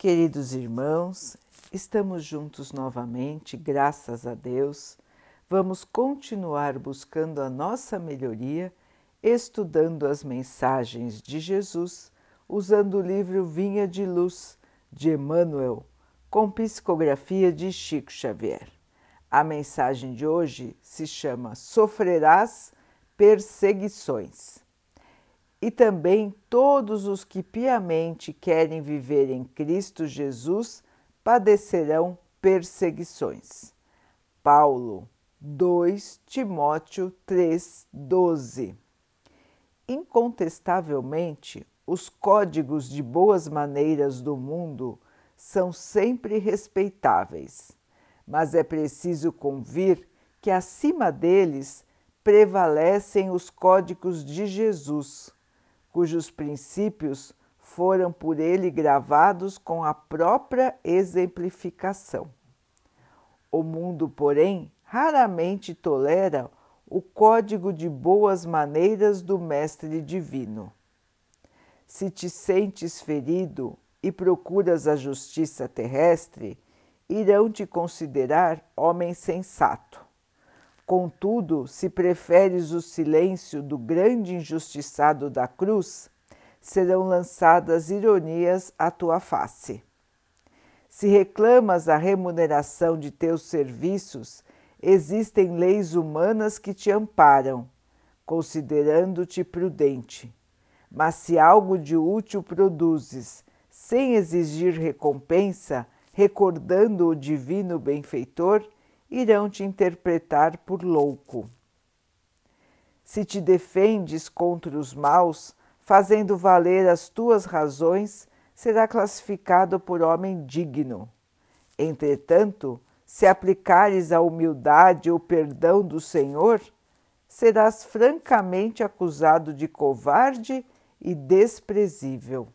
Queridos irmãos, estamos juntos novamente, graças a Deus. Vamos continuar buscando a nossa melhoria, estudando as mensagens de Jesus, usando o livro Vinha de Luz de Emmanuel, com psicografia de Chico Xavier. A mensagem de hoje se chama Sofrerás perseguições e também todos os que piamente querem viver em Cristo Jesus padecerão perseguições. Paulo 2 Timóteo 3:12. Incontestavelmente, os códigos de boas maneiras do mundo são sempre respeitáveis, mas é preciso convir que acima deles prevalecem os códigos de Jesus cujos princípios foram por ele gravados com a própria exemplificação. O mundo, porém, raramente tolera o código de boas maneiras do Mestre Divino. Se te sentes ferido e procuras a justiça terrestre, irão te considerar homem sensato. Contudo, se preferes o silêncio do grande injustiçado da cruz, serão lançadas ironias à tua face. Se reclamas a remuneração de teus serviços, existem leis humanas que te amparam, considerando-te prudente. Mas se algo de útil produzes, sem exigir recompensa, recordando o divino benfeitor, irão te interpretar por louco. Se te defendes contra os maus, fazendo valer as tuas razões, será classificado por homem digno. Entretanto, se aplicares a humildade e o perdão do Senhor, serás francamente acusado de covarde e desprezível.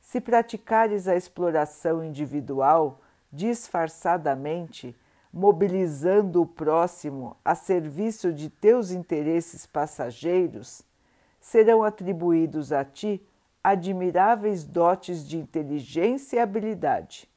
Se praticares a exploração individual, disfarçadamente, mobilizando o próximo a serviço de teus interesses passageiros, serão atribuídos a ti admiráveis dotes de inteligência e habilidade.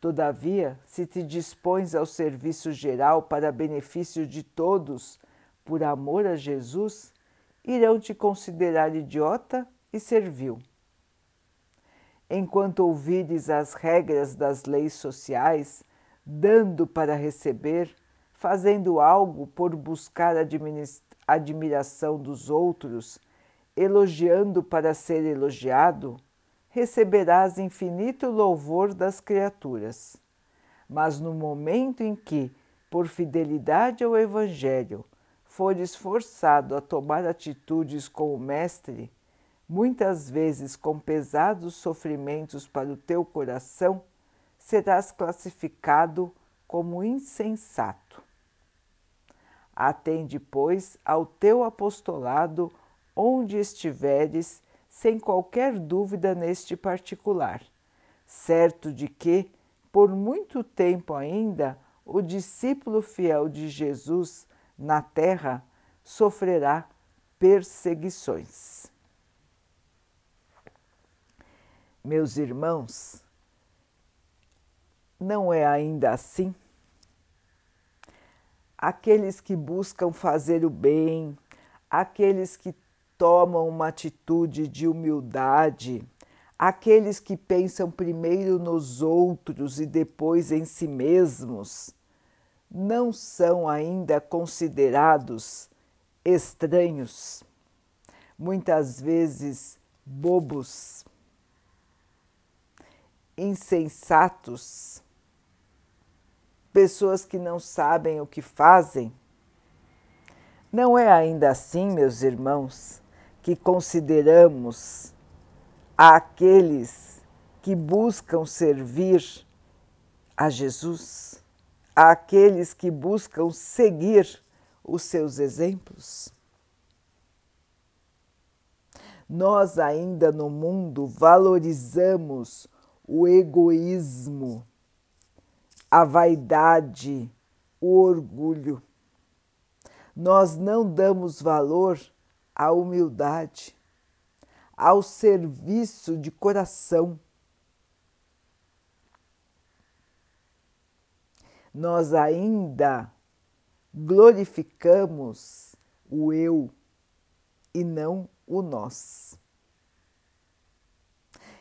Todavia, se te dispões ao serviço geral para benefício de todos, por amor a Jesus, irão te considerar idiota e servil enquanto ouvires as regras das leis sociais, dando para receber, fazendo algo por buscar a admiração dos outros, elogiando para ser elogiado, receberás infinito louvor das criaturas. Mas no momento em que, por fidelidade ao Evangelho, fores forçado a tomar atitudes com o Mestre, muitas vezes com pesados sofrimentos para o teu coração, serás classificado como insensato. Atende, pois, ao teu apostolado onde estiveres, sem qualquer dúvida neste particular, certo de que, por muito tempo ainda, o discípulo fiel de Jesus na terra sofrerá perseguições. Meus irmãos, não é ainda assim? Aqueles que buscam fazer o bem, aqueles que tomam uma atitude de humildade, aqueles que pensam primeiro nos outros e depois em si mesmos, não são ainda considerados estranhos, muitas vezes bobos insensatos, pessoas que não sabem o que fazem. Não é ainda assim, meus irmãos, que consideramos aqueles que buscam servir a Jesus, aqueles que buscam seguir os seus exemplos? Nós ainda no mundo valorizamos o egoísmo, a vaidade, o orgulho. Nós não damos valor à humildade, ao serviço de coração. Nós ainda glorificamos o eu e não o nós.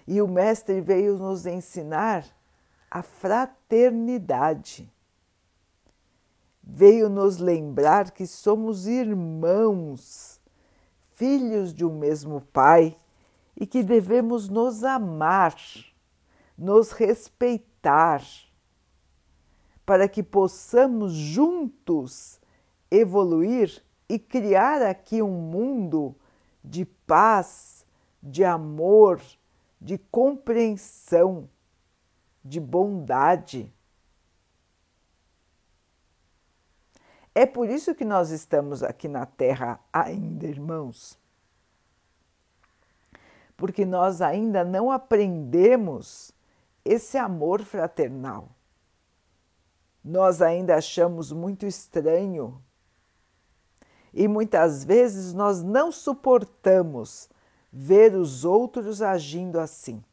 E o Mestre veio nos ensinar a fraternidade. Veio nos lembrar que somos irmãos, filhos de um mesmo Pai e que devemos nos amar, nos respeitar, para que possamos juntos evoluir e criar aqui um mundo de paz, de amor, de compreensão, de bondade. É por isso que nós estamos aqui na Terra ainda, irmãos. Porque nós ainda não aprendemos esse amor fraternal. Nós ainda achamos muito estranho e muitas vezes nós não suportamos ver os outros agindo assim.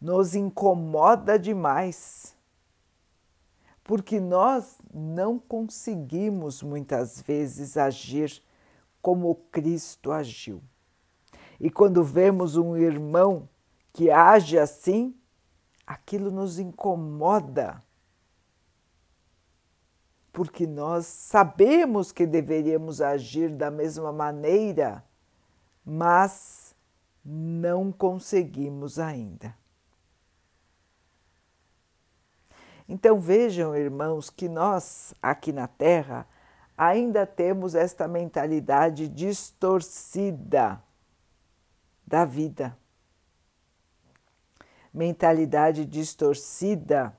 Nos incomoda demais, porque nós não conseguimos muitas vezes agir como Cristo agiu. E quando vemos um irmão que age assim, aquilo nos incomoda, porque nós sabemos que deveríamos agir da mesma maneira mas não conseguimos ainda. Então vejam, irmãos, que nós aqui na Terra ainda temos esta mentalidade distorcida da vida. Mentalidade distorcida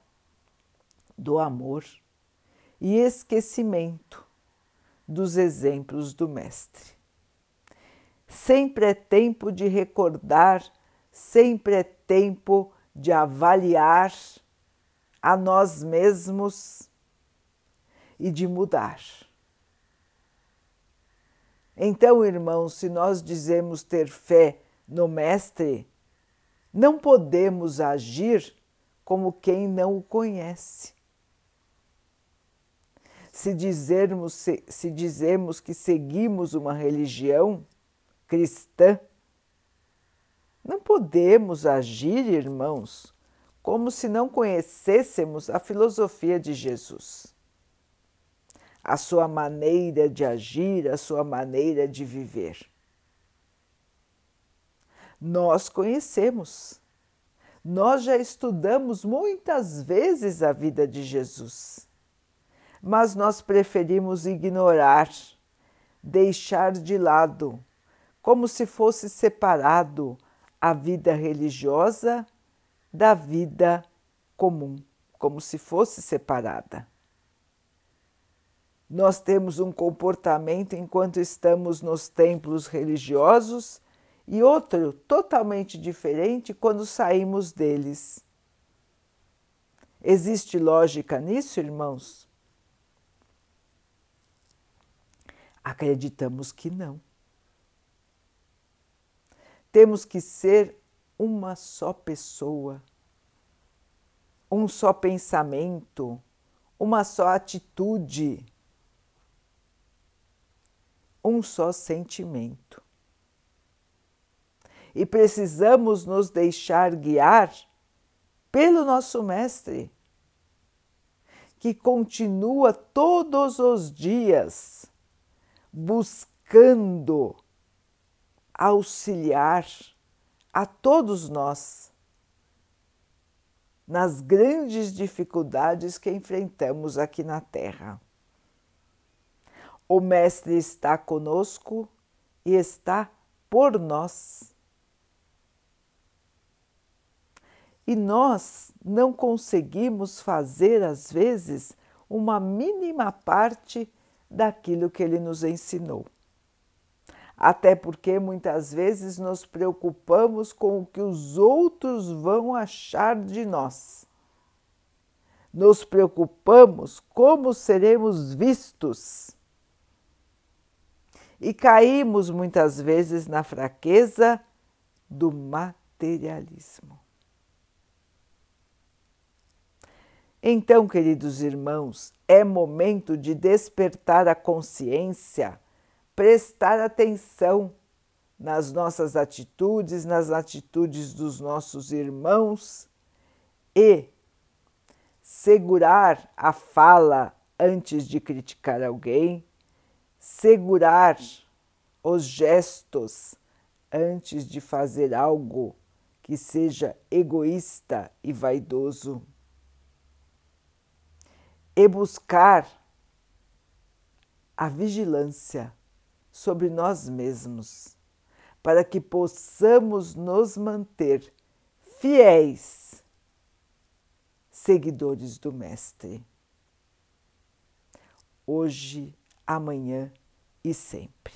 do amor e esquecimento dos exemplos do Mestre. Sempre é tempo de recordar, sempre é tempo de avaliar a nós mesmos e de mudar. Então, irmãos, se nós dizemos ter fé no Mestre, não podemos agir como quem não o conhece. Se dizermos, se, se dizemos que seguimos uma religião, cristã. Não podemos agir, irmãos, como se não conhecêssemos a filosofia de Jesus, a sua maneira de agir, a sua maneira de viver. Nós conhecemos, nós já estudamos muitas vezes a vida de Jesus, mas nós preferimos ignorar, deixar de lado como se fosse separado a vida religiosa da vida comum, como se fosse separada. Nós temos um comportamento enquanto estamos nos templos religiosos e outro totalmente diferente quando saímos deles. Existe lógica nisso, irmãos? Acreditamos que não. Temos que ser uma só pessoa, um só pensamento, uma só atitude, um só sentimento. E precisamos nos deixar guiar pelo nosso Mestre, que continua todos os dias buscando auxiliar a todos nós nas grandes dificuldades que enfrentamos aqui na Terra. O Mestre está conosco e está por nós. E nós não conseguimos fazer, às vezes, uma mínima parte daquilo que ele nos ensinou até porque muitas vezes nos preocupamos com o que os outros vão achar de nós. Nos preocupamos como seremos vistos. E caímos muitas vezes na fraqueza do materialismo. Então, queridos irmãos, é momento de despertar a consciência, prestar atenção nas nossas atitudes, nas atitudes dos nossos irmãos e segurar a fala antes de criticar alguém, segurar os gestos antes de fazer algo que seja egoísta e vaidoso, e buscar a vigilância sobre nós mesmos, para que possamos nos manter fiéis seguidores do Mestre. Hoje, amanhã e sempre.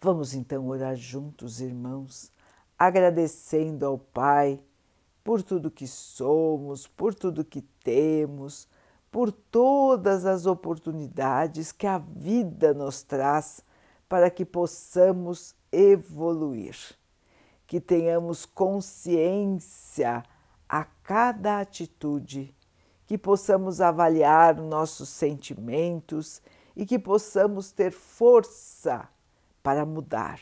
Vamos então orar juntos, irmãos, agradecendo ao Pai por tudo que somos, por tudo que temos, por todas as oportunidades que a vida nos traz para que possamos evoluir que tenhamos consciência a cada atitude, que possamos avaliar nossos sentimentos e que possamos ter força para mudar,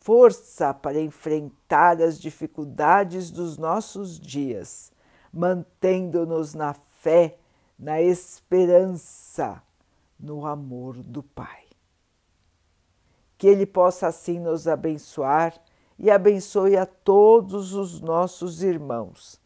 força para enfrentar as dificuldades dos nossos dias, mantendo-nos na fé, na esperança, no amor do Pai. Que Ele possa assim nos abençoar e abençoe a todos os nossos irmãos.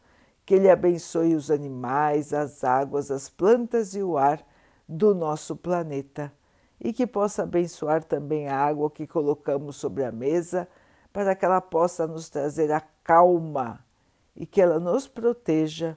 Que Ele abençoe os animais, as águas, as plantas e o ar do nosso planeta e que possa abençoar também a água que colocamos sobre a mesa para que ela possa nos trazer a calma e que ela nos proteja